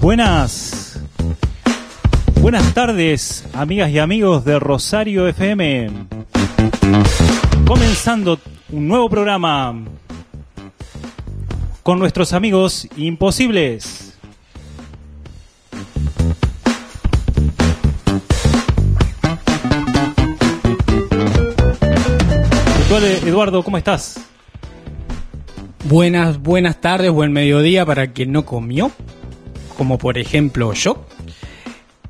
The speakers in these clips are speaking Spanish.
Buenas, buenas. Tardes, amigas y amigos de Rosario FM. Comenzando un nuevo programa con nuestros amigos imposibles. Eduardo, ¿cómo estás? Buenas, buenas tardes, buen mediodía para quien no comió, como por ejemplo yo.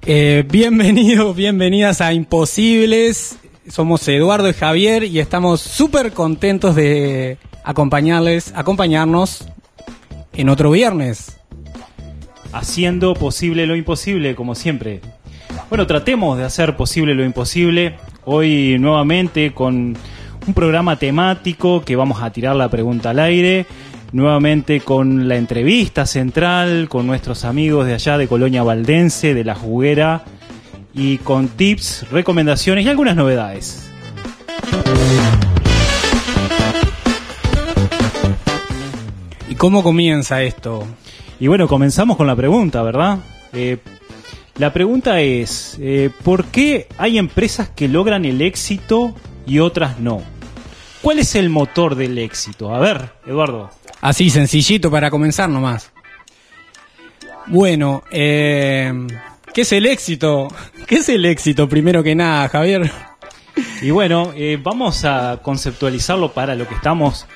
Eh, bienvenidos, bienvenidas a Imposibles. Somos Eduardo y Javier y estamos súper contentos de acompañarles, acompañarnos en otro viernes. haciendo posible lo imposible, como siempre. Bueno, tratemos de hacer posible lo imposible. Hoy nuevamente con un programa temático que vamos a tirar la pregunta al aire. Nuevamente con la entrevista central con nuestros amigos de allá de Colonia Valdense, de la Juguera, y con tips, recomendaciones y algunas novedades. ¿Y cómo comienza esto? Y bueno, comenzamos con la pregunta, ¿verdad? Eh, la pregunta es, eh, ¿por qué hay empresas que logran el éxito y otras no? ¿Cuál es el motor del éxito? A ver, Eduardo. Así, sencillito para comenzar nomás. Bueno, eh, ¿qué es el éxito? ¿Qué es el éxito primero que nada, Javier? Y bueno, eh, vamos a conceptualizarlo para lo que estamos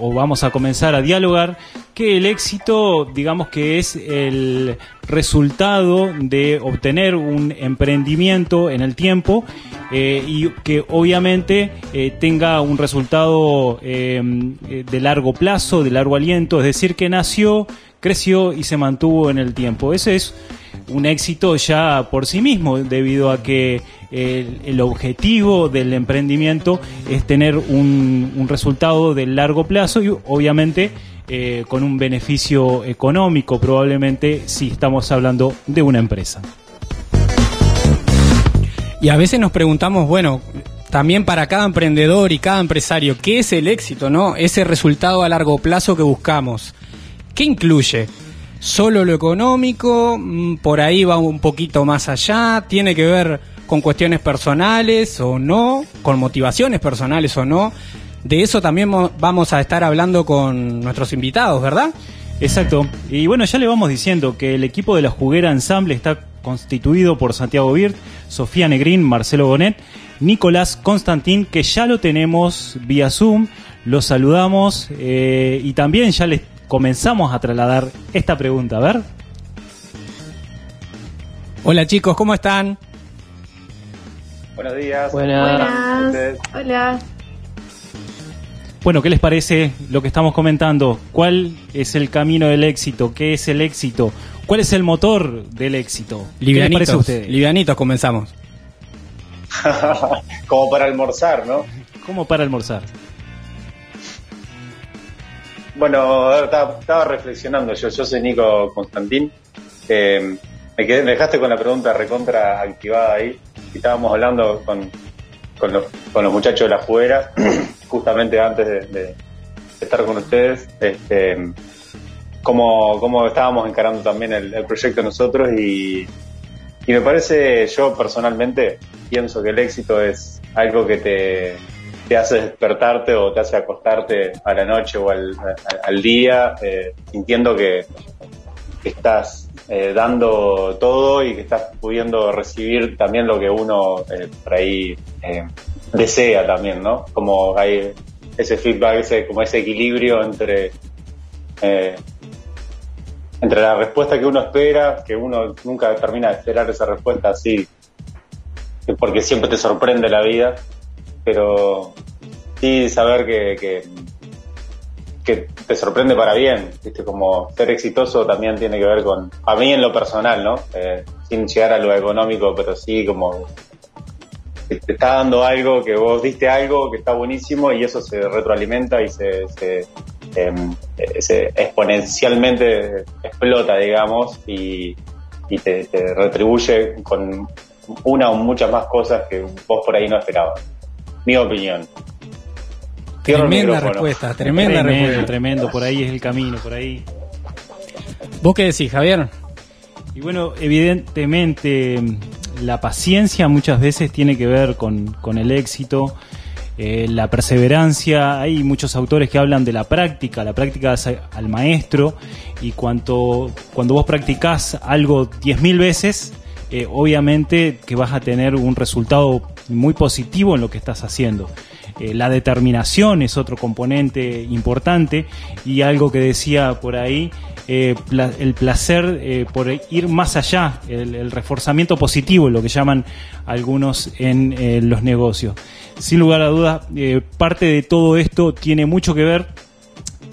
o vamos a comenzar a dialogar, que el éxito, digamos que es el resultado de obtener un emprendimiento en el tiempo eh, y que obviamente eh, tenga un resultado eh, de largo plazo, de largo aliento, es decir, que nació, creció y se mantuvo en el tiempo. Ese es un éxito ya por sí mismo, debido a que el, objetivo del emprendimiento es tener un, un resultado de largo plazo y obviamente eh, con un beneficio económico, probablemente si estamos hablando de una empresa. Y a veces nos preguntamos, bueno, también para cada emprendedor y cada empresario, ¿qué es el éxito, no? Ese resultado a largo plazo que buscamos. ¿Qué incluye? ¿Solo lo económico? Mm, ¿Por ahí va un poquito más allá? ¿Tiene que ver con cuestiones personales o no? ¿Con motivaciones personales o no? De eso también mo- vamos a estar hablando con nuestros invitados, ¿verdad? Exacto. Y bueno, ya le vamos diciendo que el equipo de la Juguera Ensamble está constituido por Santiago Birt, Sofía Negrín, Marcelo Bonet, Nicolás Constantín, que ya lo tenemos vía Zoom. Los saludamos eh, y también ya les comenzamos a trasladar esta pregunta. A ver. Hola chicos, ¿cómo están? Buenos días. Buenas. Ustedes. Hola. Bueno, ¿qué les parece lo que estamos comentando? ¿Cuál es el camino del éxito? ¿Qué es el éxito? ¿Cuál es el motor del éxito? ¿Qué les Livianitos, parece a ustedes? livianitos comenzamos. Como para almorzar, ¿no? ¿Cómo para almorzar? Bueno, estaba, estaba reflexionando yo. Yo soy Nico Constantín. Eh, me, quedé, me dejaste con la pregunta recontra activada ahí. Estábamos hablando con, los, muchachos de la fuera, justamente antes de, estar con ustedes. Este, cómo, cómo estábamos encarando también el, el proyecto nosotros y, y me parece, yo personalmente pienso que el éxito es algo que te, te hace despertarte o te hace acostarte a la noche o al, día eh, sintiendo que, que estás eh, dando todo y que estás pudiendo recibir también lo que uno eh, por ahí eh, desea también, ¿no? Como hay ese feedback, ese, como ese equilibrio entre eh, entre la respuesta que uno espera, que uno nunca termina de esperar esa respuesta así, porque siempre te sorprende la vida, pero sí saber que, que, te sorprende para bien, ¿viste? Como ser exitoso también tiene que ver con, a mí en lo personal, ¿no? Eh, sin llegar a lo económico, pero sí como te está dando algo, que vos diste algo que está buenísimo y eso se retroalimenta y se, se, em, exponencialmente explota, digamos, y, y te retribuye con una o muchas más cosas que vos por ahí no esperabas. Mi opinión. Cierro Tremenda respuesta, tremenda tremendo, respuesta. tremendo, por ahí es el camino, por ahí. ¿Vos qué decís, Javier? Y bueno, evidentemente la paciencia muchas veces tiene que ver con, con el éxito, eh, la perseverancia. Hay muchos autores que hablan de la práctica, la práctica al maestro y cuanto, cuando vos practicás algo 10.000 veces, eh, obviamente que vas a tener un resultado muy positivo en lo que estás haciendo. Eh, la determinación es otro componente importante y algo que decía por ahí, eh, el placer por ir más allá, el, el reforzamiento positivo, lo que llaman algunos en los negocios. Sin lugar a dudas, parte de todo esto tiene mucho que ver,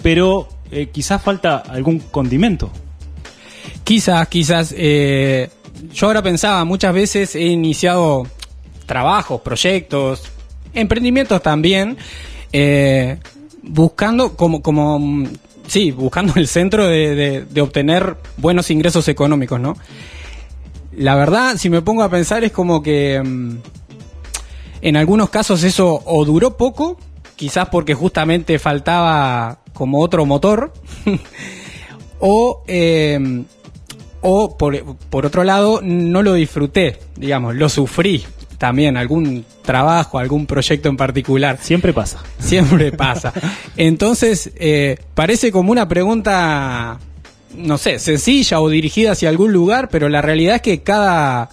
pero quizás falta algún condimento. Quizás, quizás. Yo ahora pensaba, muchas veces he iniciado trabajos, proyectos, emprendimientos también, eh, buscando como, como, mm, sí, buscando el centro de, de- de obtener buenos ingresos económicos, ¿no? La verdad, si me pongo a pensar, es como que mm, en algunos casos eso o duró poco, quizás porque justamente faltaba como otro motor, o, eh, o por, por otro lado, no lo disfruté, digamos, lo sufrí también, algún trabajo, algún proyecto en particular. Siempre pasa. Siempre pasa. Entonces, eh, parece como una pregunta, no sé, sencilla o dirigida hacia algún lugar, pero la realidad es que cada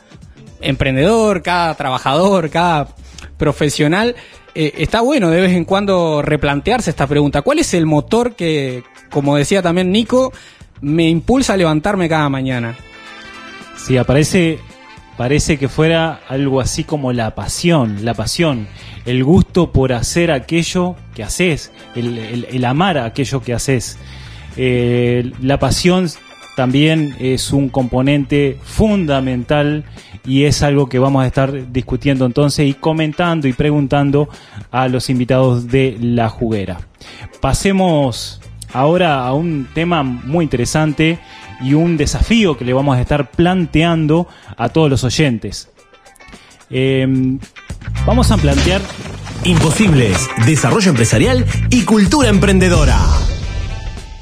emprendedor, cada trabajador, cada profesional, eh, está bueno de vez en cuando replantearse esta pregunta. ¿Cuál es el motor que, como decía también Nico, me impulsa a levantarme cada mañana? Sí, aparece, parece que fuera algo así como la pasión, la pasión, el gusto por hacer aquello que haces, el, amar aquello que haces. Eh, la pasión también es un componente fundamental y es algo que vamos a estar discutiendo entonces y comentando y preguntando a los invitados de la juguera. Pasemos ahora a un tema muy interesante y un desafío que le vamos a estar planteando a todos los oyentes. Eh, vamos a plantear Imposibles, desarrollo empresarial y cultura emprendedora.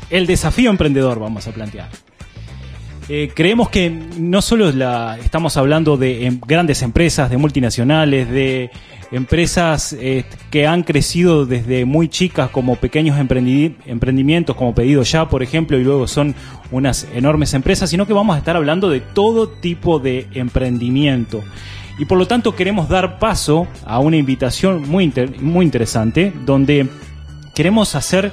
el desafío emprendedor, vamos a plantear. Eh, creemos que no solo la, estamos hablando de em, grandes empresas, de multinacionales, de empresas eh, que han crecido desde muy chicas como pequeños emprendi- emprendimientos, como Pedido Ya, por ejemplo, y luego son unas enormes empresas, sino que vamos a estar hablando de todo tipo de emprendimiento. Y por lo tanto queremos dar paso a una invitación muy, inter- muy interesante, donde queremos hacer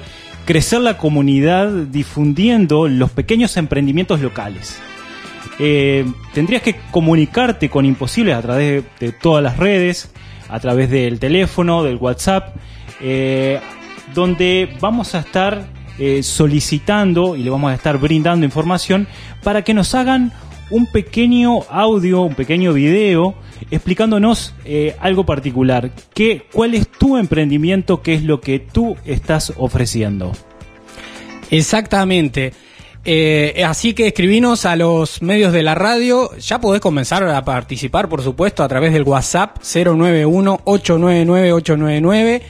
crecer la comunidad difundiendo los pequeños emprendimientos locales. Eh, tendrías que comunicarte con Imposibles a través de, todas las redes, a través del teléfono, del WhatsApp, eh, donde vamos a estar eh, solicitando y le vamos a estar brindando información para que nos hagan un pequeño audio, un pequeño video explicándonos eh, algo particular. ¿Qué, ¿Cuál es tu emprendimiento? ¿Qué es lo que tú estás ofreciendo? Exactamente. Eh, así que escribinos a los medios de la radio. Ya podés comenzar a participar, por supuesto, a través del WhatsApp 091-899-899.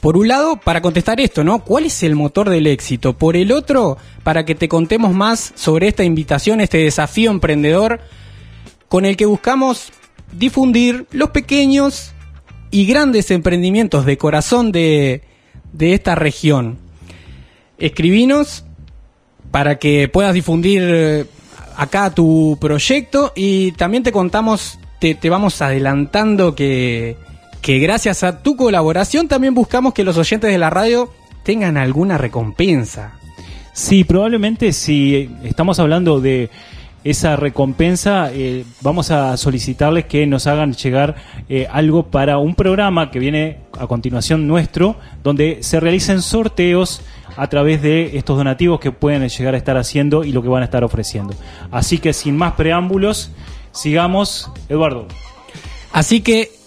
Por un lado, para contestar esto, ¿no? ¿Cuál es el motor del éxito? Por el otro, para que te contemos más sobre esta invitación, este desafío emprendedor con el que buscamos difundir los pequeños y grandes emprendimientos de corazón de, de esta región. Escribinos para que puedas difundir eh, acá tu proyecto y también te contamos, te, te vamos adelantando que, que gracias a tu colaboración también buscamos que los oyentes de la radio tengan alguna recompensa. Sí, probablemente si estamos hablando de esa recompensa, eh, vamos a solicitarles que nos hagan llegar eh, algo para un programa que viene a continuación nuestro, donde se realicen sorteos a través de estos donativos que pueden llegar a estar haciendo y lo que van a estar ofreciendo. Así que sin más preámbulos, sigamos. Eduardo. Así que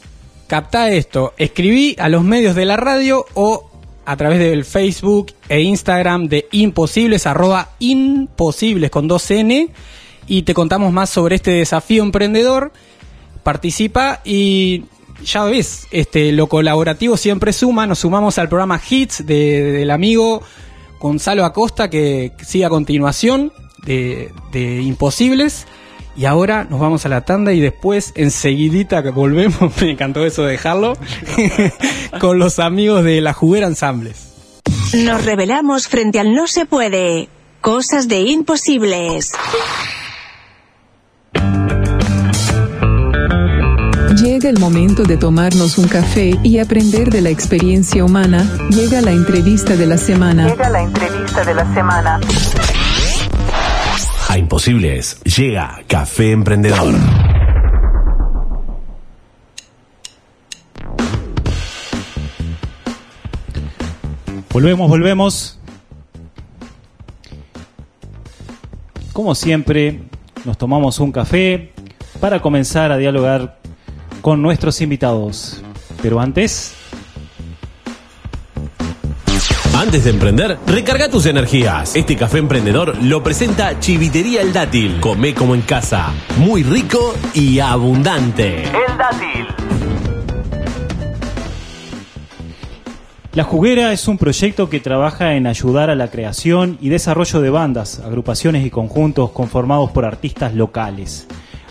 capta esto, escribí a los medios de la radio o a través del Facebook e Instagram de Imposibles, arroba Imposibles con dos N, y te contamos más sobre este desafío emprendedor. Participa y ya ves, este, lo colaborativo siempre suma. Nos sumamos al programa Hits de- del amigo Gonzalo Acosta que sigue a continuación de, de Imposibles. Y ahora nos vamos a la tanda y después enseguidita que volvemos, me encantó eso de dejarlo, con los amigos de la Juguera Ensambles. Nos revelamos frente al no se puede. Cosas de imposibles. Llega el momento de tomarnos un café y aprender de la experiencia humana. Llega la entrevista de la semana. Llega la entrevista de la semana. A Imposibles llega Café Emprendedor. Volvemos, volvemos. Como siempre, nos tomamos un café para comenzar a dialogar con nuestros invitados. Pero antes, Antes de emprender, recarga tus energías. Este café emprendedor lo presenta Chivitería El Dátil. Come como en casa. Muy rico y abundante. El dátil. La Juguera es un proyecto que trabaja en ayudar a la creación y desarrollo de bandas, agrupaciones y conjuntos conformados por artistas locales.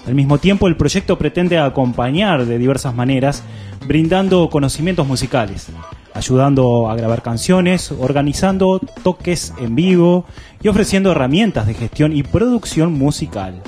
Al mismo tiempo, el proyecto pretende acompañar de diversas maneras, brindando conocimientos musicales, ayudando a grabar canciones, organizando toques en vivo y ofreciendo herramientas de gestión y producción musical.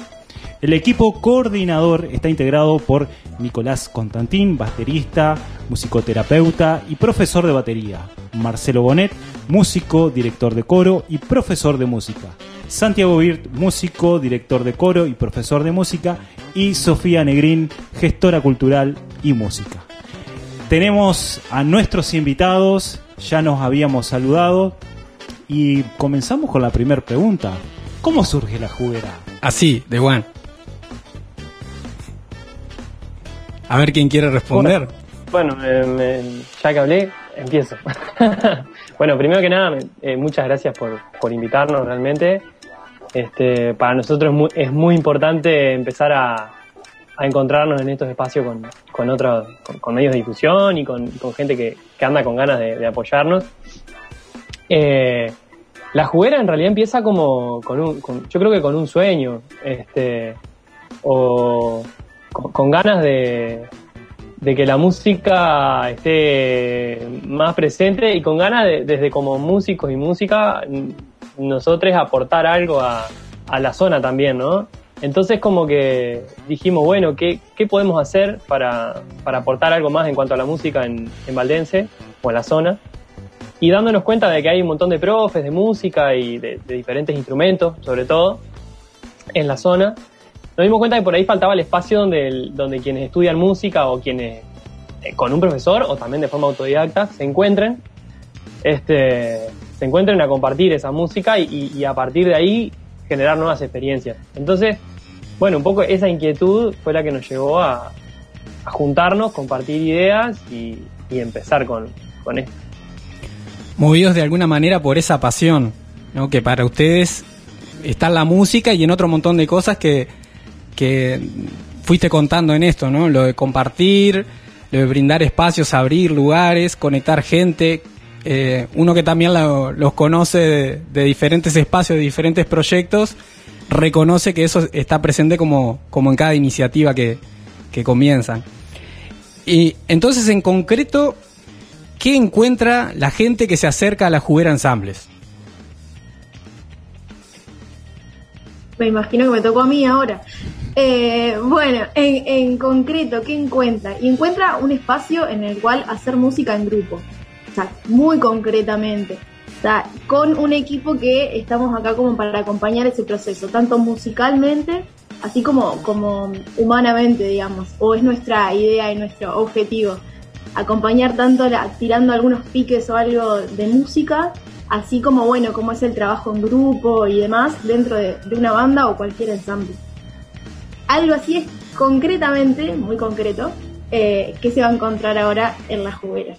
El equipo coordinador está integrado por Nicolás Constantín, baterista, musicoterapeuta y profesor de batería. Marcelo Bonet, músico, director de coro y profesor de música. Santiago Birt, músico, director de coro y profesor de música. Y Sofía Negrín, gestora cultural y música. Tenemos a nuestros invitados, ya nos habíamos saludado y comenzamos con la primera pregunta. ¿Cómo surge la juguera? Así, de Juan. A ver quién quiere responder. Bueno, eh, me- ya que hablé, empiezo. bueno, primero que nada, eh, muchas gracias por, por invitarnos realmente. Este, para nosotros es muy, es muy importante empezar a, a encontrarnos en estos espacios con, con otros, con, medios de difusión y con, gente que, que anda con ganas de, apoyarnos. Eh, la juguera en realidad empieza como con un, con- yo creo que con un sueño, este, o con, ganas de, de que la música esté más presente y con ganas de, desde como músicos y música, nosotros aportar algo a, a la zona también, ¿no? Entonces como que dijimos, bueno, ¿qué, qué podemos hacer para, para aportar algo más en cuanto a la música en, en Valdense o en la zona? Y dándonos cuenta de que hay un montón de profes de música y de, diferentes instrumentos, sobre todo, en la zona, nos dimos cuenta que por ahí faltaba el espacio donde, donde quienes estudian música o quienes eh, con un profesor o también de forma autodidacta se encuentren, este, se encuentren a compartir esa música y a partir de ahí generar nuevas experiencias. Entonces, bueno, un poco esa inquietud fue la que nos llevó a, a juntarnos, compartir ideas y, empezar con, con esto. Movidos de alguna manera por esa pasión, ¿no? Que para ustedes está en la música y en otro montón de cosas que, que fuiste contando en esto, ¿no? Lo de compartir, lo de brindar espacios, abrir lugares, conectar gente. Eh, uno que también lo- los conoce de, diferentes espacios, de diferentes proyectos, reconoce que eso está presente como, como en cada iniciativa que, que comienzan. Y entonces, en concreto, ¿qué encuentra la gente que se acerca a la juguera ensambles? Me imagino que me tocó a mí ahora. Eh, bueno, en, en concreto, ¿qué encuentra? Y encuentra un espacio en el cual hacer música en grupo. Muy concretamente. con un equipo que estamos acá como para acompañar ese proceso, tanto musicalmente, así como, como humanamente, digamos, o es nuestra idea y nuestro objetivo. Acompañar tanto la- tirando algunos piques o algo de música, así como, bueno, como es el trabajo en grupo y demás dentro de, de una banda o cualquier ensamble. Algo así es concretamente, muy concreto, eh, que se va a encontrar ahora en la juguera.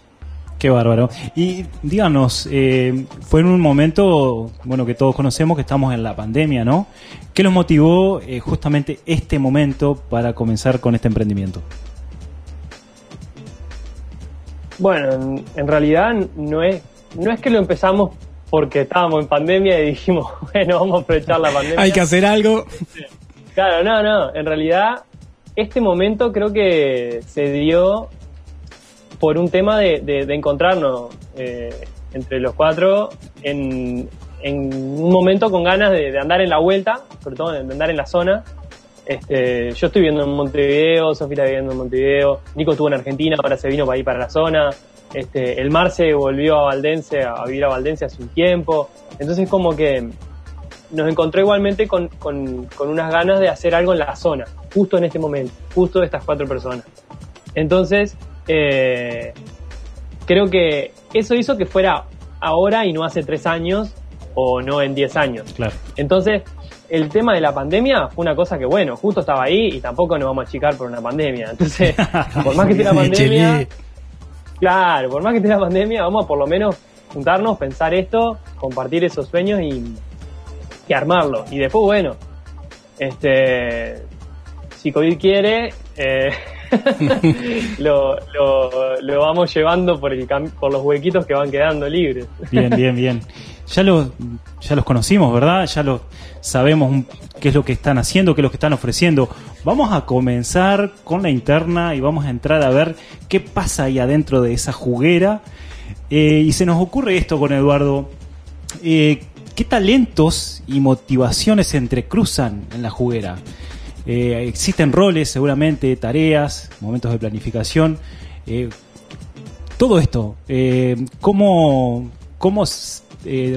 Qué bárbaro. Y díganos, eh, fue en un momento, bueno, que todos conocemos que estamos en la pandemia, ¿no? ¿Qué los motivó eh, justamente este momento para comenzar con este emprendimiento? Bueno, en, en realidad no es, no es que lo empezamos porque estábamos en pandemia y dijimos, bueno, vamos a aprovechar la pandemia. Hay que hacer algo. Claro, no, no. En realidad, este momento creo que se dio por un tema de, de- encontrarnos eh, entre los cuatro en, en un momento con ganas de, de andar en la vuelta, sobre todo de andar en la zona. Este, yo estoy viviendo en Montevideo, Sofía está viviendo en Montevideo, Nico estuvo en Argentina, ahora se vino para ir para la zona. Este, el Marce volvió a Valdense, a vivir a Valdense hace un tiempo. Entonces como que nos encontró igualmente con, con- con unas ganas de hacer algo en la zona, justo en este momento, justo de estas cuatro personas. Entonces, eh, creo que eso hizo que fuera ahora y no hace tres años o no en diez años. Claro. Entonces, el tema de la pandemia fue una cosa que, bueno, justo estaba ahí y tampoco nos vamos a achicar por una pandemia. Entonces, por más que esté la pandemia, claro, por más que esté la pandemia, vamos a por lo menos juntarnos, pensar esto, compartir esos sueños y, y armarlo. Y después, bueno, este, si COVID quiere, eh, lo, lo, vamos llevando por, los huequitos que van quedando libres. Bien, bien, bien. Ya los, ya los conocimos, ¿verdad? Ya los sabemos qué es lo que están haciendo, qué es lo que están ofreciendo. Vamos a comenzar con la interna y vamos a entrar a ver qué pasa ahí adentro de esa juguera. Eh, y se nos ocurre esto con Eduardo. Eh, ¿Qué talentos y motivaciones se entrecruzan en la juguera? Eh, existen roles, seguramente, tareas, momentos de planificación. Eh, todo esto, eh, ¿cómo, cómo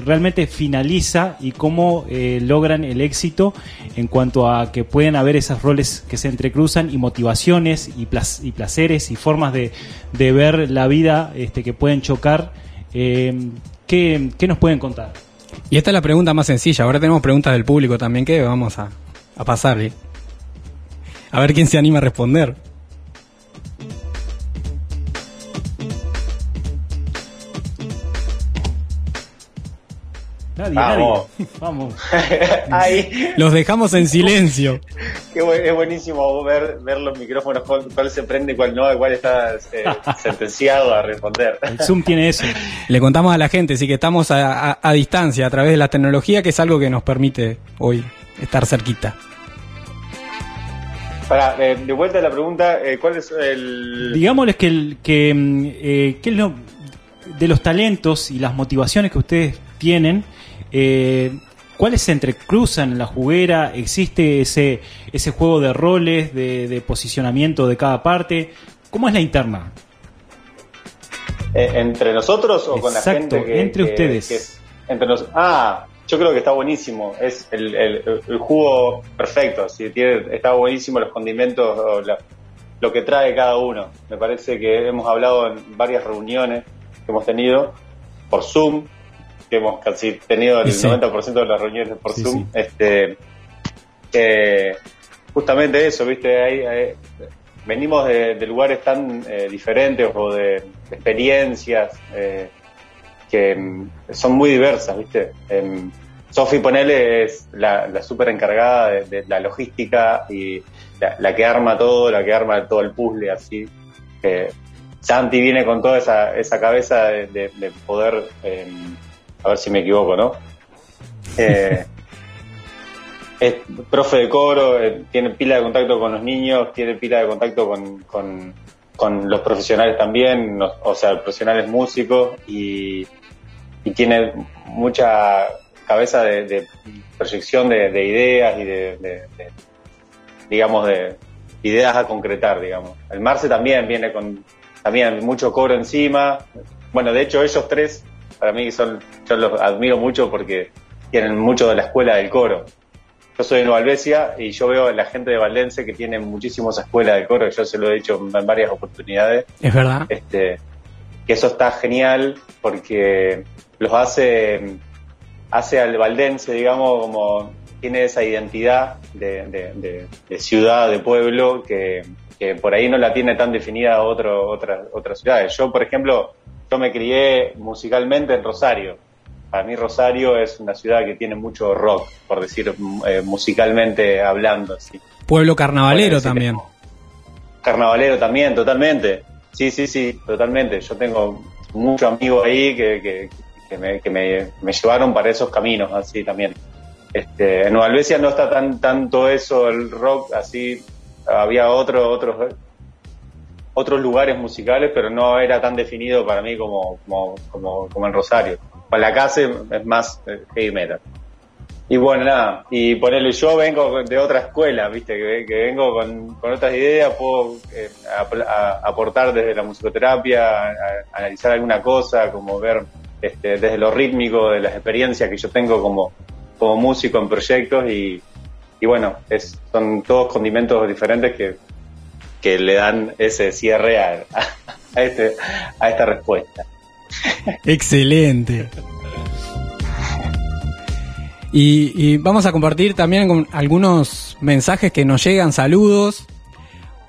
realmente finaliza y cómo logran el éxito en cuanto a que pueden haber esos roles que se entrecruzan y motivaciones y, placeres y formas de, ver la vida este, que pueden chocar? ¿qué, nos pueden contar? Y esta es la pregunta más sencilla. Ahora tenemos preguntas del público también que vamos a, a pasarle. A ver quién se anima a responder. Nadie, Vamos. nadie. Vamos. Ahí. Los dejamos en silencio. Qué bu- es buenísimo ver, ver los micrófonos, cuál, cuál se prende y cuál no, cuál está eh, sentenciado a responder. El Zoom tiene eso. Le contamos a la gente, sí que estamos a, a- a distancia a través de la tecnología, que es algo que nos permite hoy estar cerquita. Para, eh, de vuelta a la pregunta, eh, ¿cuál es el...? Digámosles que, el, que, mm, eh, que lo- de los talentos y las motivaciones que ustedes tienen, ¿cuáles se entrecruzan en la juguera? ¿Existe ese, ese juego de roles, de, de posicionamiento de cada parte? ¿Cómo es la interna? ¿Entre nosotros o con la gente que, entre que- ustedes. que es- entre nos- ah, yo creo que está buenísimo. Es el, el- el jugo perfecto. Tiene, está buenísimo los condimentos, o la- lo que trae cada uno. Me parece que hemos hablado en varias reuniones que hemos tenido por Zoom, que hemos casi tenido el Sí. 90% de las reuniones por Sí, Zoom. Este, que justamente eso, ¿viste? Hay- venimos de, de lugares tan eh, diferentes o de, de experiencias eh, que mm, son muy diversas, ¿viste? Em, Sofi Ponele es la, la súper encargada de, de la logística y la, la que arma todo, la que arma todo el puzzle, así. Eh, Santi viene con toda esa, esa cabeza de, de- de poder, em, a ver si me equivoco, ¿no? Eh, es profe de coro, eh, tiene pila de contacto con los niños, tiene pila de contacto con, con, con los profesionales también, no- o sea, profesionales músicos y, y tiene mucha cabeza de, de proyección de, de ideas y de, de- de, digamos, de ideas a concretar, digamos. El Marce también viene con también mucho coro encima. Bueno, de hecho ellos tres para mí son, yo los admiro mucho porque tienen mucho de la escuela del coro. Yo soy de Nueva Albesia y yo veo a la gente de Valdense que tiene muchísimas escuelas de coro, yo se lo he dicho en varias oportunidades. Es verdad. Este, que eso está genial porque los hace, hace al valdense, digamos, como tiene esa identidad de, de- de ciudad, de pueblo, que, que por ahí no la tiene tan definida otro, otra, otras ciudades. Yo, por ejemplo, yo me crié musicalmente en Rosario. Para mí Rosario es una ciudad que tiene mucho rock, por decir eh, musicalmente hablando. Así. Pueblo carnavalero también. Carnavalero también, totalmente. Sí, sí, sí, totalmente. Yo tengo muchos amigos ahí que, que, que me, que me, me llevaron para esos caminos, así también. Este, en Nueva Albesia no está tan tanto eso, el rock, así había otro, otros otros lugares musicales, pero no era tan definido para mí como, como, como, como en Rosario. Para la casa es más eh, heavy metal. Y bueno, nada, y ponerle yo vengo de otra escuela, viste, que, que vengo con, con otras ideas, puedo eh, a- aportar desde la musicoterapia, a- analizar alguna cosa, como ver este, desde lo rítmico, de las experiencias que yo tengo como, como músico en proyectos y, y bueno, es, son todos condimentos diferentes que, que le dan ese cierre a, a, este, a esta respuesta. Excelente. Y, y vamos a compartir también algunos mensajes que nos llegan, saludos.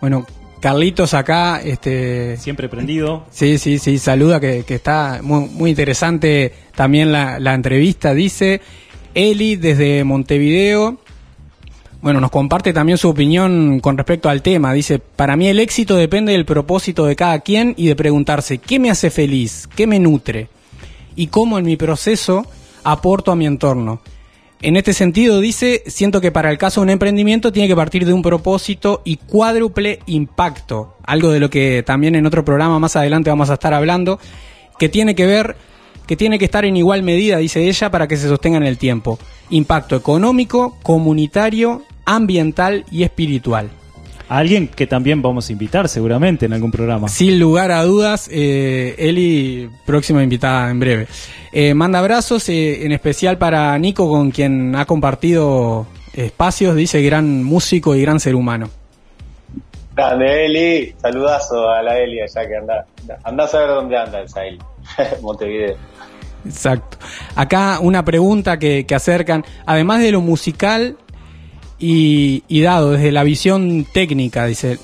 Bueno, Carlitos acá, este... Siempre prendido. Sí, sí, sí, saluda que, que está muy, muy interesante también la, la entrevista, dice Eli desde Montevideo. Bueno, nos comparte también su opinión con respecto al tema. Dice, para mí el éxito depende del propósito de cada quien y de preguntarse, ¿qué me hace feliz? ¿Qué me nutre? Y cómo en mi proceso aporto a mi entorno. En este sentido, dice, siento que para el caso de un emprendimiento tiene que partir de un propósito y cuádruple impacto, algo de lo que también en otro programa más adelante vamos a estar hablando, que tiene que ver, que tiene que estar en igual medida, dice ella, para que se sostenga en el tiempo. Impacto económico, comunitario, ambiental y espiritual. A alguien que también vamos a invitar seguramente en algún programa. Sin lugar a dudas, eh, Eli, próxima invitada en breve. Eh, manda abrazos, eh, en especial para Nico, con quien ha compartido espacios, dice gran músico y gran ser humano. Grande Eli, saludazo a la Eli allá que anda, anda a saber dónde anda esa Eli, Montevideo. Exacto. Acá una pregunta que, que acercan, además de lo musical y, y dado desde la visión técnica, dice,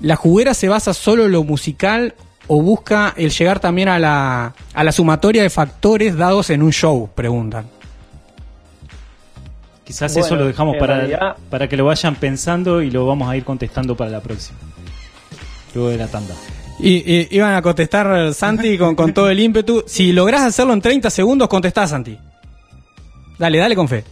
¿la juguera se basa solo en lo musical o busca el llegar también a la, a la sumatoria de factores dados en un show? Preguntan. Quizás Bueno, eso lo dejamos para, realidad- para que lo vayan pensando y lo vamos a ir contestando para la próxima. Luego de la tanda. Y, y- iban a contestar Santi con, con todo el ímpetu. Si lográs hacerlo en 30 segundos, contestá Santi. Dale, dale con fe.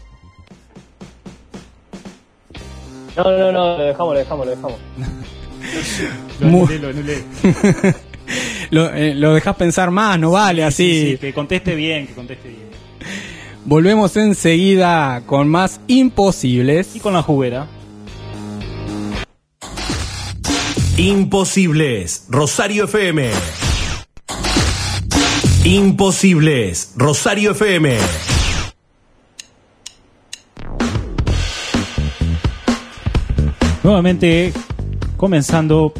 No, no, no, lo dejamos, lo dejamos, lo dejamos. Lo anulé, lo anulé. Lo, eh, lo dejás pensar más, no vale así. Sí, sí, que conteste bien, que conteste bien. Volvemos enseguida con más imposibles. Y con la juguera. Imposibles, Rosario FM. Imposibles, Rosario FM. Nuevamente, comenzando,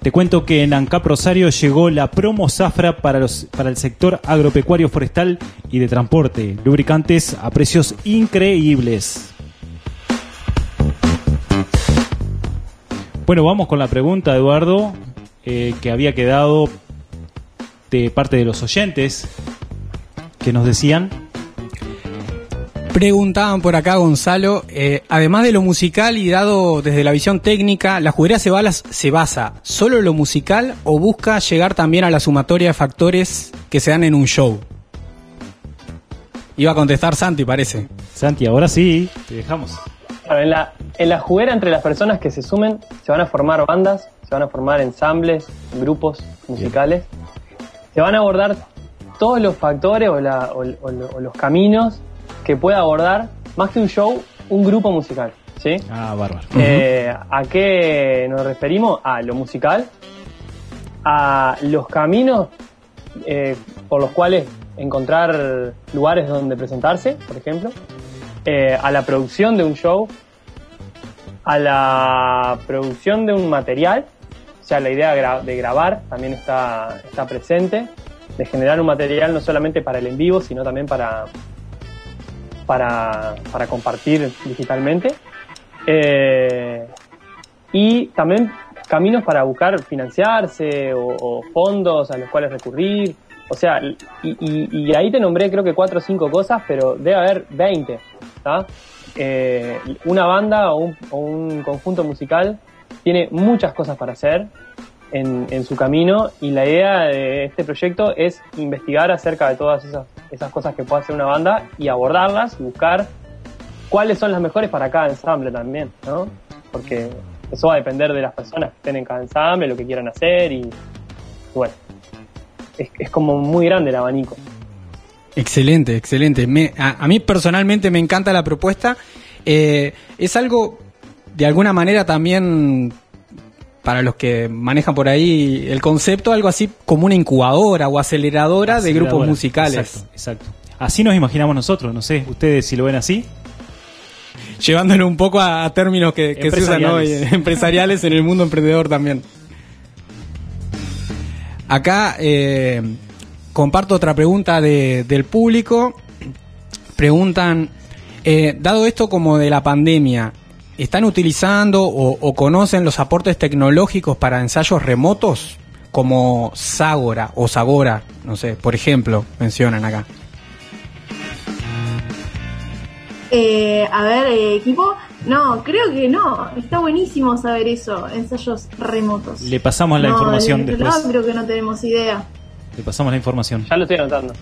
te cuento que en ANCAP Rosario llegó la promo Zafra para, los, para el sector agropecuario, forestal y de transporte. Lubricantes a precios increíbles. Bueno, vamos con la pregunta, Eduardo, eh, que había quedado de parte de los oyentes que nos decían. Preguntaban por acá, Gonzalo, eh, además de lo musical y dado desde la visión técnica, ¿la juguera se, balas- se basa solo en lo musical o busca llegar también a la sumatoria de factores que se dan en un show? Iba a contestar Santi, parece. Santi, ahora sí, te dejamos. Claro, en, la, en la juguera entre las personas que se sumen se van a formar bandas, se van a formar ensambles, grupos musicales, se van a abordar todos los factores o, la- o- o- o los caminos que pueda abordar, más que un show, un grupo musical. ¿sí? Ah, bárbaro. Eh, ¿A qué nos referimos? A lo musical, a los caminos eh, por los cuales encontrar lugares donde presentarse, por ejemplo, eh, a la producción de un show, a la producción de un material, o sea, la idea de, gra- de grabar también está, está presente, de generar un material no solamente para el en vivo, sino también para, para, para compartir digitalmente. Eh, y también caminos para buscar financiarse o, fondos a los cuales recurrir. O sea, y, y- y ahí te nombré creo que cuatro o cinco cosas, pero debe haber 20. ¿tá? Eh, una banda o un conjunto musical tiene muchas cosas para hacer en, su camino y la idea de este proyecto es investigar acerca de todas esas, cosas que puede hacer una banda y abordarlas, buscar cuáles son las mejores para cada ensamble también, ¿no? Porque eso va a depender de las personas que estén en cada ensamble, lo que quieran hacer y bueno, es, como muy grande el abanico. Excelente, excelente. A mí personalmente me encanta la propuesta. Eh, es algo, de alguna manera también, para los que manejan por ahí el concepto, algo así como una incubadora o aceleradora, de grupos musicales. Exacto, exacto. Así nos imaginamos nosotros, no sé, ustedes si lo ven así. Llevándolo un poco a, a términos que, que se usan hoy, Empresariales. empresariales en el mundo emprendedor también. Acá eh, comparto otra pregunta de- del público. Preguntan, eh, dado esto como de la pandemia, ¿están utilizando o, o conocen los aportes tecnológicos para ensayos remotos? Como Sagora o Sagora, no sé, por ejemplo, mencionan acá. Eh, a ver, eh, equipo, no, creo que no. Está buenísimo saber eso, ensayos remotos. Le pasamos la No, información de nuestro después. lado creo que no tenemos idea. Le pasamos la información. Ya lo estoy anotando.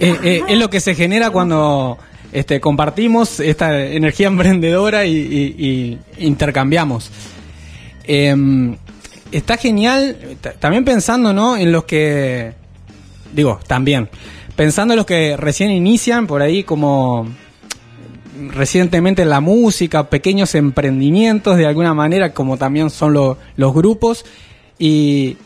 Eh, eh, es lo que se genera cuando este, compartimos esta energía emprendedora y, intercambiamos. Em, está genial, también pensando ¿no? en los que, digo, también, pensando en los que recién inician por ahí como recientemente en la música, pequeños emprendimientos de alguna manera, como también son lo- los grupos. Y,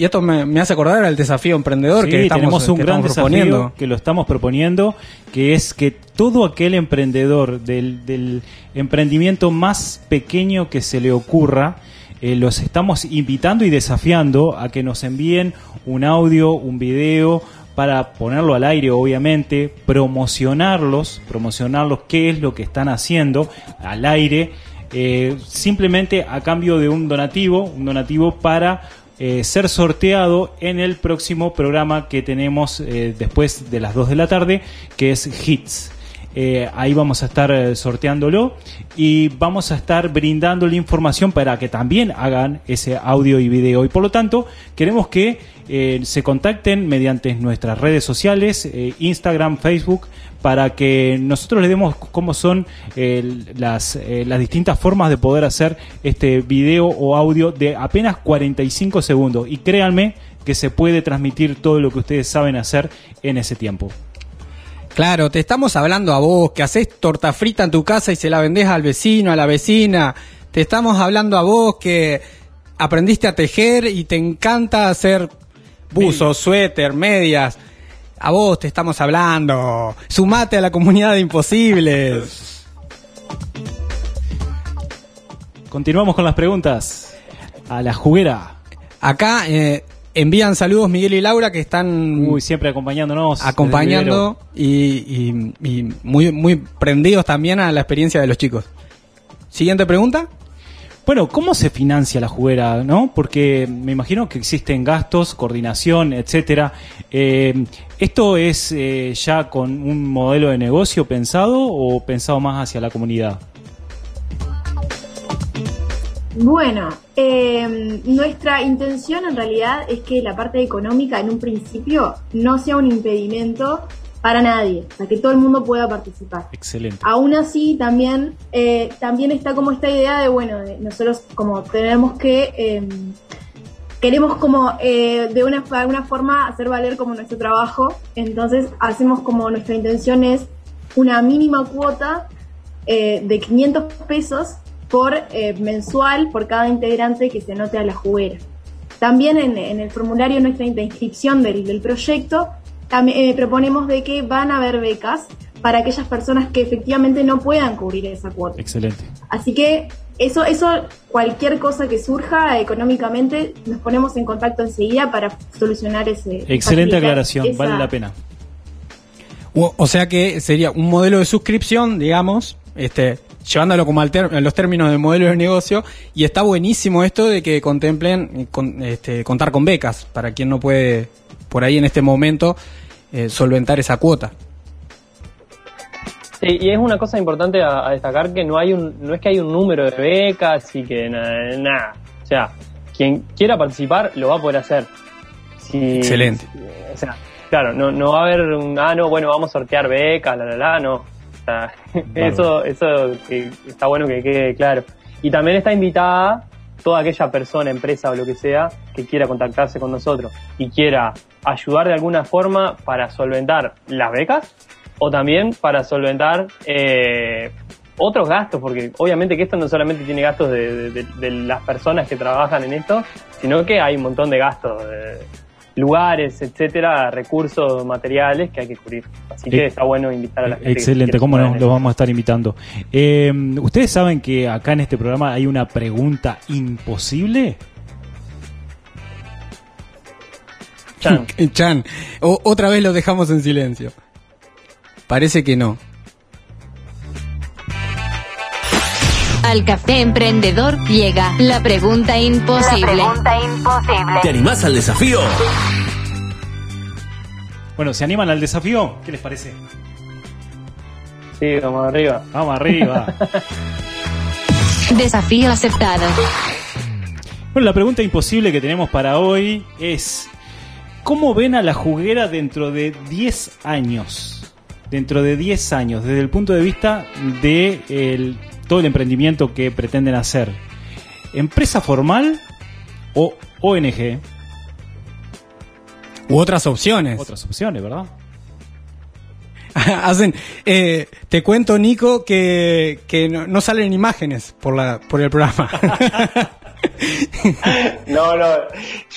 y esto me, me hace acordar al desafío emprendedor Sí, que estamos, tenemos un que gran estamos desafío proponiendo. que lo estamos proponiendo, que es que todo aquel emprendedor del, del emprendimiento más pequeño que se le ocurra, eh, los estamos invitando y desafiando a que nos envíen un audio, un video para ponerlo al aire, obviamente, promocionarlos, promocionarlos qué es lo que están haciendo al aire, eh, simplemente a cambio de un donativo, un donativo para eh, ser sorteado en el próximo programa que tenemos eh, después de las 2 de la tarde, que es Hits. Eh, ahí vamos a estar eh, sorteándolo y vamos a estar brindando la información para que también hagan ese audio y video. Y por lo tanto, queremos que eh, se contacten mediante nuestras redes sociales, eh, Instagram, Facebook, para que nosotros les demos cómo son las, las distintas formas de poder hacer este video o audio de apenas 45 segundos. Y créanme que se puede transmitir todo lo que ustedes saben hacer en ese tiempo. Claro, te estamos hablando a vos, que haces torta frita en tu casa y se la vendés al vecino, a la vecina. Te estamos hablando a vos que aprendiste a tejer y te encanta hacer buzos, suéter, medias. A vos te estamos hablando. Sumate a la comunidad de imposibles. Continuamos con las preguntas. A la juguera. Acá eh, envían saludos Miguel y Laura que están Uy, siempre acompañándonos. acompañando y, y- y muy, muy prendidos también a la experiencia de los chicos. Siguiente pregunta. Bueno, ¿cómo se financia la juguera, no? Porque me imagino que existen gastos, coordinación, etcétera. Eh, ¿Esto es eh, ya con un modelo de negocio pensado o pensado más hacia la comunidad? Bueno, eh, nuestra intención en realidad es que la parte económica en un principio no sea un impedimento para nadie, o sea, que todo el mundo pueda participar. Excelente. Aún así, también, eh, también está como esta idea de, bueno, de nosotros como tenemos que, eh, queremos como eh, de una, de alguna forma hacer valer como nuestro trabajo, entonces hacemos como nuestra intención es una mínima cuota eh, de 500 pesos por eh, mensual por cada integrante que se anote a la juguera. También en, en el formulario nuestra de inscripción del, del proyecto también, eh, proponemos de que van a haber becas para aquellas personas que efectivamente no puedan cubrir esa cuota. Excelente. Así que eso, eso, cualquier cosa que surja económicamente, nos ponemos en contacto enseguida para solucionar ese. Excelente aclaración, esa- vale la pena. O, o sea que sería un modelo de suscripción, digamos, este, llevándolo como al ter- los términos del modelo de negocio, y está buenísimo esto de que contemplen eh, con- este, contar con becas para quien no puede, por ahí en este momento, eh, solventar esa cuota. Sí, y es una cosa importante a, a destacar que no hay un, no es que hay un número de becas y que na- nada. O sea, quien quiera participar lo va a poder hacer. Si- Excelente. O sea, claro, no, no va a haber un, ah, no, bueno, vamos a sortear becas, la, la, la, no. O sea, eso, eso que está bueno que quede claro. Y también está invitada toda aquella persona, empresa o lo que sea, que quiera contactarse con nosotros y quiera ayudar de alguna forma para solventar las becas o también para solventar eh, otros gastos, porque obviamente que esto no solamente tiene gastos de, de- de- de las personas que trabajan en esto, sino que hay un montón de gastos, de lugares, etcétera, recursos materiales que hay que cubrir. Así que Eh, está bueno invitar a la gente. que Excelente, cómo no, los vamos a estar invitando. Eh, ¿Ustedes saben que acá en este programa hay una pregunta imposible? Chan. Chan, o- otra vez lo dejamos en silencio. Parece que no. Al café emprendedor llega la pregunta imposible. La pregunta imposible. ¿Te animás al desafío? Bueno, ¿se animan al desafío? ¿Qué les parece? Sí, vamos arriba. Vamos arriba. Desafío aceptado. Bueno, la pregunta imposible que tenemos para hoy es, ¿cómo ven a la juguera dentro de 10 años? Dentro de 10 años, desde el punto de vista de el- todo el emprendimiento que pretenden hacer. ¿Empresa formal o ONG? U otras opciones. Otras opciones, ¿verdad? Hacen, eh, te cuento, Nico, que, que no, no salen imágenes por, la, por el programa. No, no,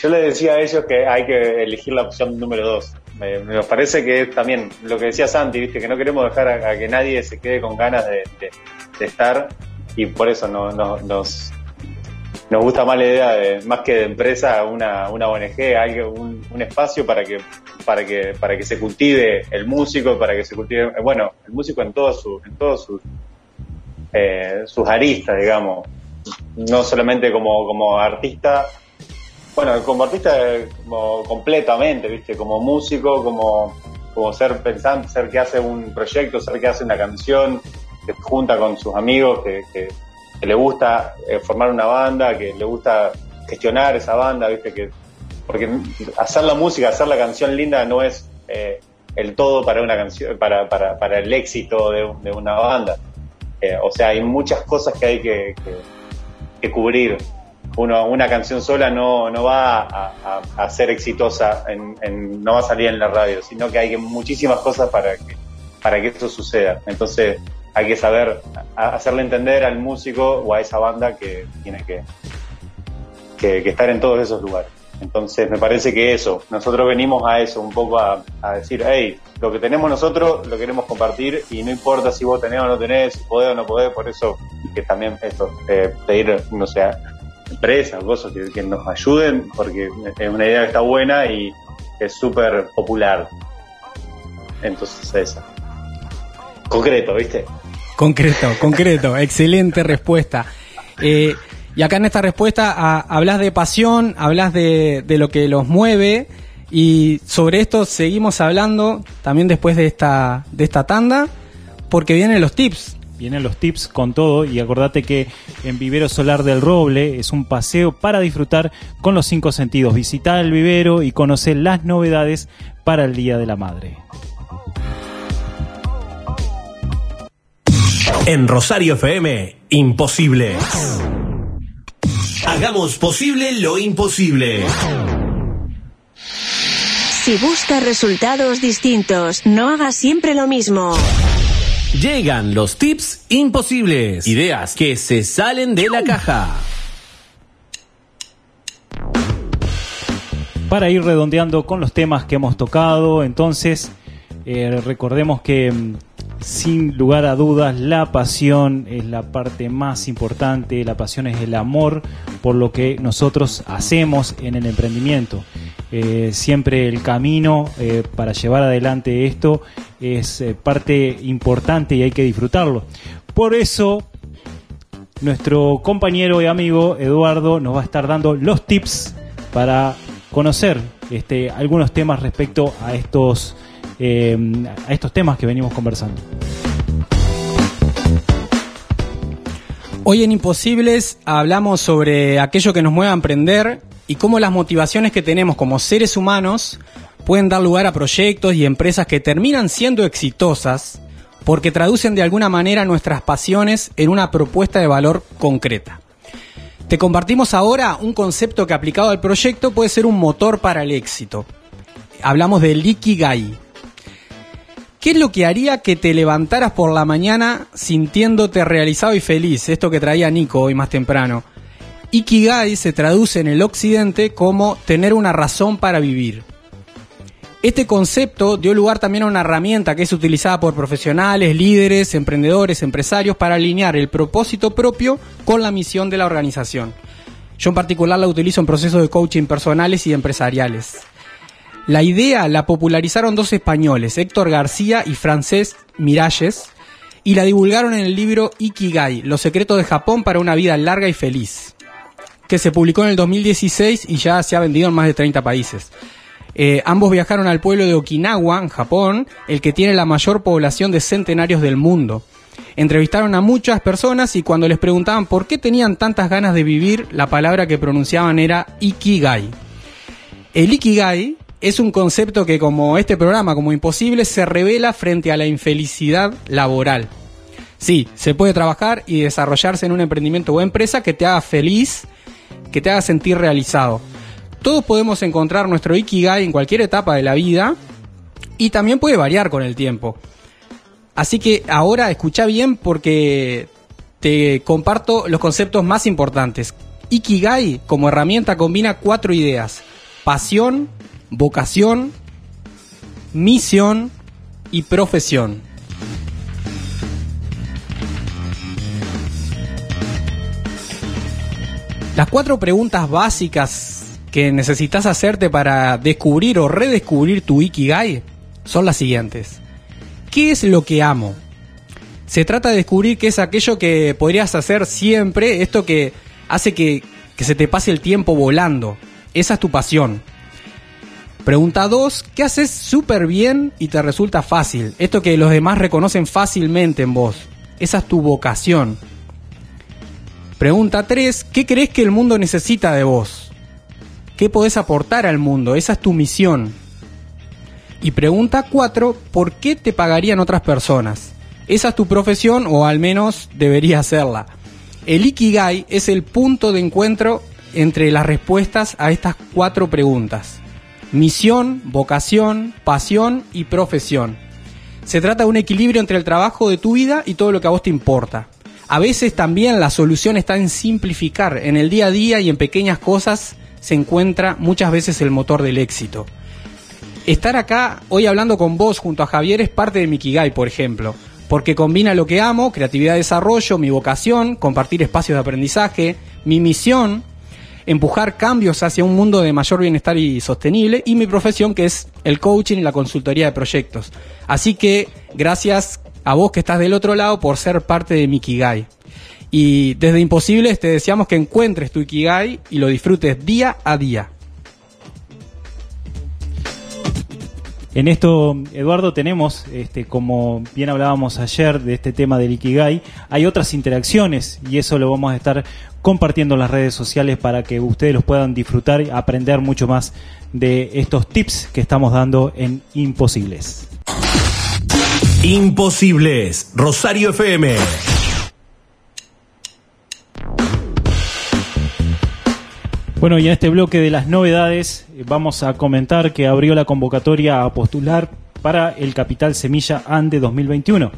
yo le decía a ellos que hay que elegir la opción número dos. Me, me parece que también lo que decía Santi, ¿viste? que no queremos dejar a, que nadie se quede con ganas de, estar y por eso no, no- nos, nos gusta más la idea de, más que de empresa, una, una ONG, algo, un, un espacio para que, para que, para que se cultive el músico, para que se cultive, bueno, el músico en todos sus, en todos sus, eh, sus aristas, digamos no solamente como, como artista, bueno, como artista como completamente, ¿viste? Como músico, como, como ser pensante, ser que hace un proyecto, ser que hace una canción, que junta con sus amigos, que, le gusta eh, formar una banda, que le gusta gestionar esa banda, ¿viste? Que, porque hacer la música, hacer la canción linda no es eh, el todo para una canción, para, para, para el éxito de, de una banda. Eh, o sea, hay muchas cosas que hay que- que cubrir. Uno, una canción sola no, no va a, ser exitosa, en, en- no va a salir en la radio, sino que hay muchísimas cosas para que, para que eso suceda. Entonces hay que saber hacerle entender al músico o a esa banda que tiene que, que, estar en todos esos lugares. Entonces me parece que eso, nosotros venimos a eso, un poco a, a decir, hey, lo que tenemos nosotros lo queremos compartir y no importa si vos tenés o no tenés, si podés o no podés, por eso que también esto, eh, pedir, no sé, empresas, cosas que, que nos ayuden, porque es una idea que está buena y es súper popular. Entonces esa. Concreto, ¿viste? concreto, concreto. Excelente respuesta. Eh, y acá en esta respuesta a- hablas de pasión, hablas de, de lo que los mueve. Y sobre esto seguimos hablando también después de esta, de esta tanda, porque vienen los tips. Vienen los tips con todo y acordate que en Vivero Solar del Roble es un paseo para disfrutar con los cinco sentidos. Visita el vivero y conocer las novedades para el Día de la Madre. En Rosario FM, imposible. Hagamos posible lo imposible. Si buscas resultados distintos, no hagas siempre lo mismo. Llegan los tips imposibles. Ideas que se salen de la caja. para ir redondeando con los temas que hemos tocado, entonces eh, recordemos que mm, sin lugar a dudas la pasión es la parte más importante, la pasión es el amor por lo que nosotros hacemos en el emprendimiento. Eh, siempre el camino eh, para llevar adelante esto es eh, parte importante y hay que disfrutarlo. Por eso nuestro compañero y amigo Eduardo nos va a estar dando los tips para conocer este, algunos temas respecto a estos eh, a estos temas que venimos conversando. Hoy en Imposibles hablamos sobre aquello que nos mueve a emprender y cómo las motivaciones que tenemos como seres humanos pueden dar lugar a proyectos y empresas que terminan siendo exitosas porque traducen de alguna manera nuestras pasiones en una propuesta de valor concreta. Te compartimos ahora un concepto que aplicado al proyecto puede ser un motor para el éxito. Hablamos del Ikigai. ¿Qué es lo que haría que te levantaras por la mañana sintiéndote realizado y feliz? Esto que traía Nico hoy más temprano. Ikigai se traduce en el occidente como tener una razón para vivir. Este concepto dio lugar también a una herramienta que es utilizada por profesionales, líderes, emprendedores, empresarios para alinear el propósito propio con la misión de la organización. Yo en particular la utilizo en procesos de coaching personales y empresariales. La idea la popularizaron dos españoles, Héctor García y Francés Miralles, y la divulgaron en el libro Ikigai, Los secretos de Japón para una vida larga y feliz, que se publicó en el 2016 y ya se ha vendido en más de 30 países. Eh, ambos viajaron al pueblo de Okinawa, en Japón, el que tiene la mayor población de centenarios del mundo. Entrevistaron a muchas personas y cuando les preguntaban por qué tenían tantas ganas de vivir, la palabra que pronunciaban era Ikigai. El Ikigai es un concepto que como este programa, como imposible, se revela frente a la infelicidad laboral. Sí, se puede trabajar y desarrollarse en un emprendimiento o empresa que te haga feliz, que te haga sentir realizado. Todos podemos encontrar nuestro Ikigai en cualquier etapa de la vida y también puede variar con el tiempo. Así que ahora escucha bien porque te comparto los conceptos más importantes. Ikigai como herramienta combina cuatro ideas. Pasión, vocación, misión y profesión. Las cuatro preguntas básicas que necesitas hacerte para descubrir o redescubrir tu Ikigai son las siguientes. ¿Qué es lo que amo? Se trata de descubrir qué es aquello que podrías hacer siempre, esto que hace que, que se te pase el tiempo volando. Esa es tu pasión. Pregunta 2, ¿qué haces súper bien y te resulta fácil? Esto que los demás reconocen fácilmente en vos. Esa es tu vocación. Pregunta 3, ¿qué crees que el mundo necesita de vos? ¿Qué podés aportar al mundo? Esa es tu misión. Y pregunta 4, ¿por qué te pagarían otras personas? Esa es tu profesión o al menos debería serla. El Ikigai es el punto de encuentro entre las respuestas a estas cuatro preguntas misión, vocación, pasión y profesión. Se trata de un equilibrio entre el trabajo de tu vida y todo lo que a vos te importa. A veces también la solución está en simplificar. En el día a día y en pequeñas cosas se encuentra muchas veces el motor del éxito. Estar acá hoy hablando con vos junto a Javier es parte de mi Kigai, por ejemplo, porque combina lo que amo, creatividad, desarrollo, mi vocación, compartir espacios de aprendizaje, mi misión, empujar cambios hacia un mundo de mayor bienestar y sostenible y mi profesión que es el coaching y la consultoría de proyectos. Así que gracias a vos que estás del otro lado por ser parte de mi Ikigai. Y desde Imposibles te deseamos que encuentres tu Ikigai y lo disfrutes día a día. En esto, Eduardo, tenemos, este, como bien hablábamos ayer de este tema del Ikigai, hay otras interacciones y eso lo vamos a estar compartiendo en las redes sociales para que ustedes los puedan disfrutar y aprender mucho más de estos tips que estamos dando en Imposibles. Imposibles, Rosario FM. Bueno, y en este bloque de las novedades eh, vamos a comentar que abrió la convocatoria a postular para el Capital Semilla ANDE 2021.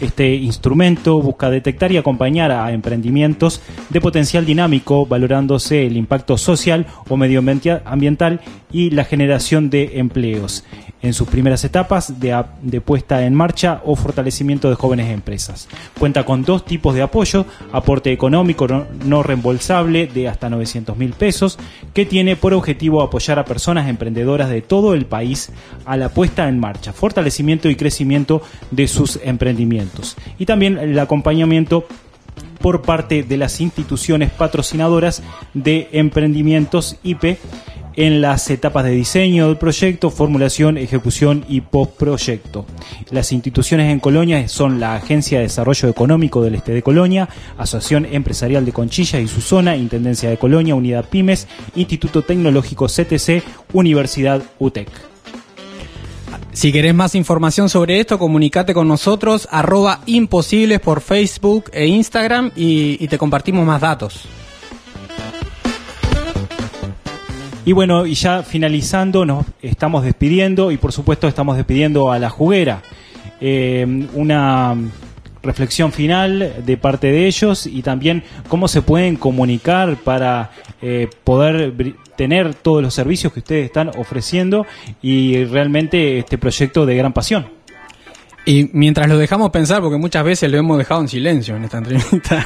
Este instrumento busca detectar y acompañar a emprendimientos de potencial dinámico, valorándose el impacto social o medioambiental y la generación de empleos en sus primeras etapas de, puesta en marcha o fortalecimiento de jóvenes empresas. Cuenta con dos tipos de apoyo, aporte económico no, no reembolsable de hasta 900 mil pesos, que tiene por objetivo apoyar a personas emprendedoras de todo el país a la puesta en marcha, fortalecimiento y crecimiento de sus emprendimientos. Y también el acompañamiento por parte de las instituciones patrocinadoras de emprendimientos IP en las etapas de diseño del proyecto, formulación, ejecución y postproyecto. Las instituciones en Colonia son la Agencia de Desarrollo Económico del Este de Colonia, Asociación Empresarial de Conchilla y su zona, Intendencia de Colonia, Unidad Pymes, Instituto Tecnológico CTC, Universidad UTEC. Si querés más información sobre esto, comunicate con nosotros, arroba imposibles por Facebook e Instagram y, y te compartimos más datos. Y bueno, y ya finalizando, nos estamos despidiendo y por supuesto estamos despidiendo a la juguera. Eh, una reflexión final de parte de ellos y también cómo se pueden comunicar para eh, poder tener todos los servicios que ustedes están ofreciendo y realmente este proyecto de gran pasión. Y mientras lo dejamos pensar, porque muchas veces lo hemos dejado en silencio en esta entrevista,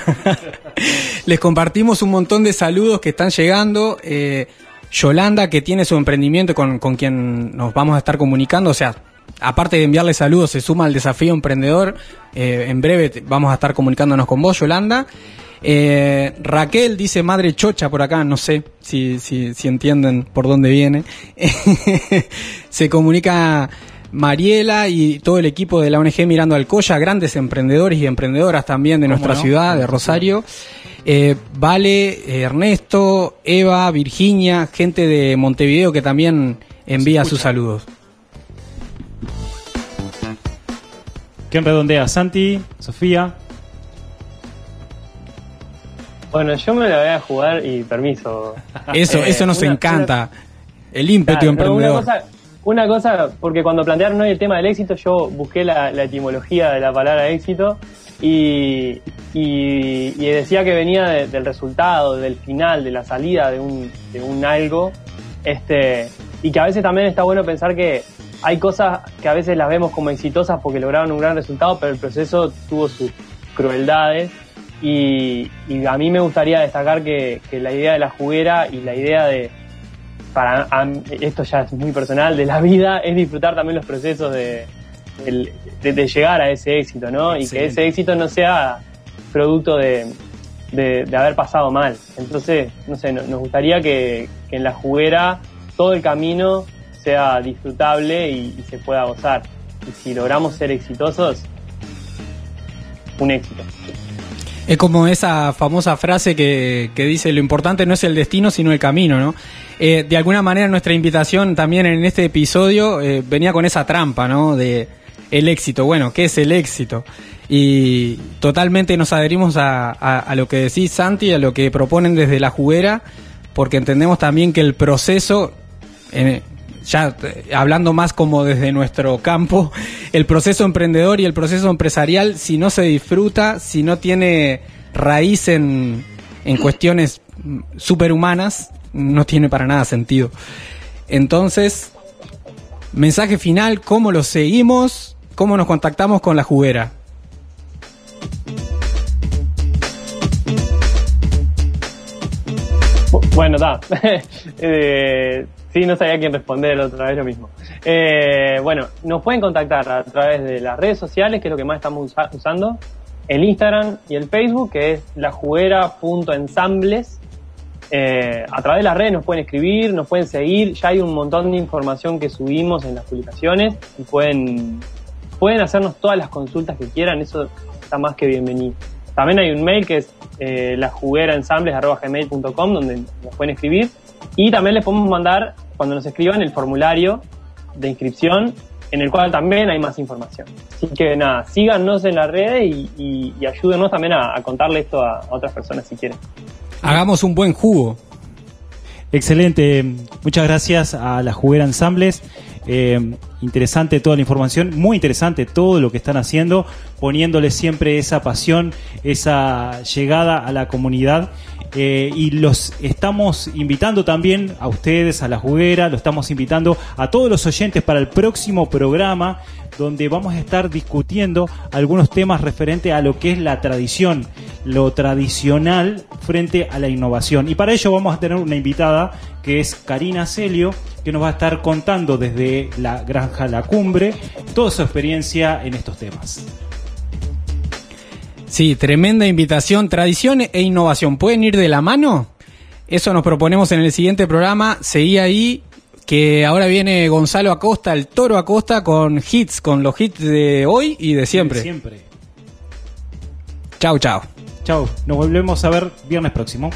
les compartimos un montón de saludos que están llegando. Eh, Yolanda, que tiene su emprendimiento con, con quien nos vamos a estar comunicando, o sea, aparte de enviarle saludos, se suma al desafío emprendedor. Eh, en breve te- vamos a estar comunicándonos con vos, Yolanda. Eh, Raquel dice madre chocha por acá, no sé si, si, si entienden por dónde viene. se comunica Mariela y todo el equipo de la ONG Mirando al Coya, grandes emprendedores y emprendedoras también de ¿Cómo nuestra no? ciudad, de Rosario. Eh, vale, eh, Ernesto, Eva, Virginia, gente de Montevideo que también envía sus saludos. ¿Quién redondea? Santi, Sofía. Bueno, yo me la voy a jugar y permiso. Eso, Eh, eso nos una- encanta. El ímpetu Claro, no, emprendedor. una, cosa, una cosa, porque cuando plantearon hoy el tema del éxito, yo busqué la, la etimología de la palabra éxito y, y, decía que venía de- del resultado, del final, de la salida de un, de un algo. Este, y que a veces también está bueno pensar que hay cosas que a veces las vemos como exitosas porque lograron un gran resultado, pero el proceso tuvo sus crueldades. Y, a mí me gustaría destacar que, que la idea de la juguera y la idea de, para esto ya es muy personal de la vida es disfrutar también los procesos de, el- de, de llegar a ese éxito no y que ese éxito no sea producto de, de, de haber pasado mal. Entonces no sé no- nos gustaría que, que en la juguera todo el camino sea disfrutable y, y se pueda gozar. Y si logramos ser exitosos un éxito. Es como esa famosa frase que, que dice lo importante no es el destino sino el camino, ¿no? Eh, de alguna manera nuestra invitación también en este episodio eh, venía con esa trampa, ¿no? De el éxito. Bueno, ¿qué es el éxito? Y totalmente nos adherimos a, a- lo que decís, Santi, a lo que proponen desde la juguera, porque entendemos también que el proceso, ya eh, hablando más como desde nuestro campo, el proceso emprendedor y el proceso empresarial, si no se disfruta, si no tiene raíz en, en cuestiones superhumanas, no tiene para nada sentido. Entonces, mensaje final, ¿cómo lo seguimos? ¿Cómo nos contactamos con la juguera? Bu- Bueno, está. eh, sí, no sabía quién responder otra vez lo mismo. Eh, bueno, nos pueden contactar a través de las redes sociales, que es lo que más estamos usa- usando, el Instagram y el Facebook, que es lajuguera.ensambles. Eh, a través de las redes nos pueden escribir, nos pueden seguir, ya hay un montón de información que subimos en las publicaciones y pueden, pueden hacernos todas las consultas que quieran, eso está más que bienvenido. También hay un mail que es eh, lajugueraensambles.gmail.com donde nos pueden escribir y también les podemos mandar, cuando nos escriban, el formulario de inscripción en el cual también hay más información. Así que nada, síganos en las redes y, y- ayúdenos también a, a contarle esto a, a otras personas si quieren. Hagamos un buen jugo. Excelente, muchas gracias a la Juguera Ensambles. Eh, interesante toda la información, muy interesante todo lo que están haciendo, poniéndole siempre esa pasión, esa llegada a la comunidad eh, y los estamos invitando también a ustedes, a la juguera, lo estamos invitando a todos los oyentes para el próximo programa donde vamos a estar discutiendo algunos temas referentes a lo que es la tradición, lo tradicional frente a la innovación. Y para ello vamos a tener una invitada que es Karina Celio, que nos va a estar contando desde la granja La Cumbre toda su experiencia en estos temas. Sí, tremenda invitación. Tradición e innovación, ¿pueden ir de la mano? Eso nos proponemos en el siguiente programa. Seguí ahí, que ahora viene Gonzalo Acosta, el toro Acosta, con hits, con los hits de hoy y de siempre. De siempre. Chau, chau. Chau, nos volvemos a ver viernes próximo.